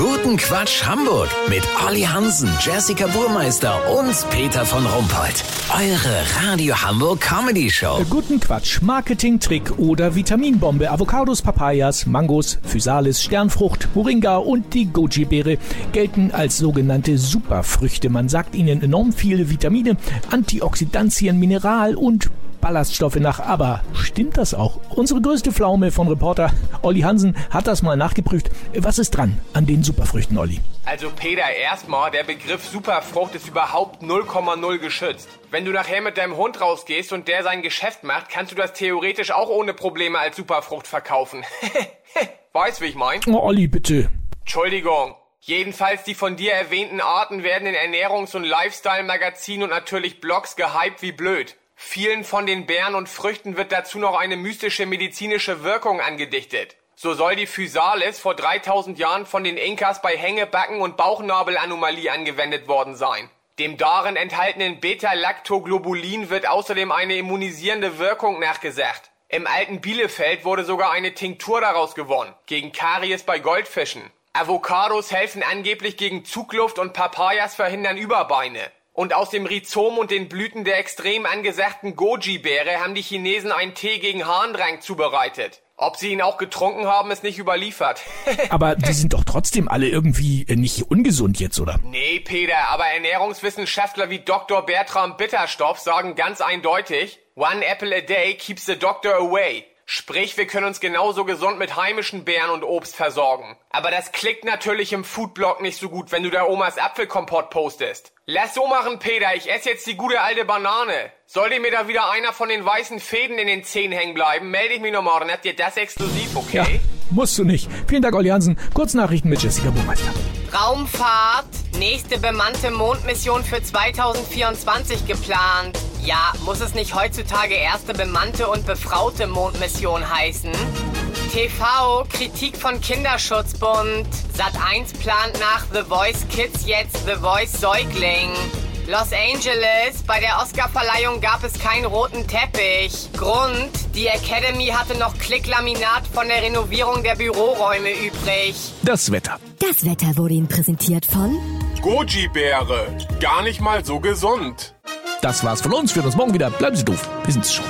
Guten Quatsch Hamburg mit Olli Hansen, Jessica Burmeister und Peter von Rumpold. Eure Radio Hamburg Comedy Show. Guten Quatsch, Marketing-Trick oder Vitaminbombe. Avocados, Papayas, Mangos, Physalis, Sternfrucht, Moringa und die Goji-Beere gelten als sogenannte Superfrüchte. Man sagt ihnen enorm viele Vitamine, Antioxidantien, Mineral und Ballaststoffe nach. Aber stimmt das auch? Unsere größte Pflaume von Reporter Olli Hansen hat das mal nachgeprüft. Was ist dran an den Superfrüchten, Olli? Also Peter, erstmal, der Begriff Superfrucht ist überhaupt 0,0 geschützt. Wenn du nachher mit deinem Hund rausgehst und der sein Geschäft macht, kannst du das theoretisch auch ohne Probleme als Superfrucht verkaufen. weißt, wie ich mein? Oh, Olli, bitte. Entschuldigung. Jedenfalls die von dir erwähnten Arten werden in Ernährungs- und Lifestyle-Magazinen und natürlich Blogs gehypt wie blöd. Vielen von den Beeren und Früchten wird dazu noch eine mystische medizinische Wirkung angedichtet. So soll die Physalis vor 3000 Jahren von den Inkas bei Hängebacken- und Bauchnabelanomalie angewendet worden sein. Dem darin enthaltenen Beta-Lactoglobulin wird außerdem eine immunisierende Wirkung nachgesagt. Im alten Bielefeld wurde sogar eine Tinktur daraus gewonnen, gegen Karies bei Goldfischen. Avocados helfen angeblich gegen Zugluft und Papayas verhindern Überbeine. Und aus dem Rhizom und den Blüten der extrem angesagten Goji-Beere haben die Chinesen einen Tee gegen Harndrang zubereitet. Ob sie ihn auch getrunken haben, ist nicht überliefert. Aber die sind doch trotzdem alle irgendwie äh, nicht ungesund jetzt, oder? Nee, Peter, aber Ernährungswissenschaftler wie Dr. Bertram Bitterstoff sagen ganz eindeutig, One apple a day keeps the doctor away. Sprich, wir können uns genauso gesund mit heimischen Beeren und Obst versorgen. Aber das klickt natürlich im Foodblog nicht so gut, wenn du da Omas Apfelkompott postest. Lass so machen, Peter. Ich esse jetzt die gute alte Banane. Sollte mir da wieder einer von den weißen Fäden in den Zähnen hängen bleiben, melde ich mich noch morgen. Habt ihr das exklusiv, okay? Ja, musst du nicht. Vielen Dank, Olli Hansen. Kurznachrichten mit Jessica Burmeister. Raumfahrt. Nächste bemannte Mondmission für 2024 geplant. Ja, muss es nicht heutzutage erste bemannte und befraute Mondmission heißen? TV, Kritik von Kinderschutzbund. Sat1 plant nach The Voice Kids jetzt The Voice Säugling. Los Angeles, bei der Oscarverleihung gab es keinen roten Teppich. Grund, die Academy hatte noch Klicklaminat von der Renovierung der Büroräume übrig. Das Wetter. Das Wetter wurde Ihnen präsentiert von Goji-Beere. Gar nicht mal so gesund. Das war's von uns. Wir hören uns morgen wieder. Bleiben Sie doof. Wir sind's schon.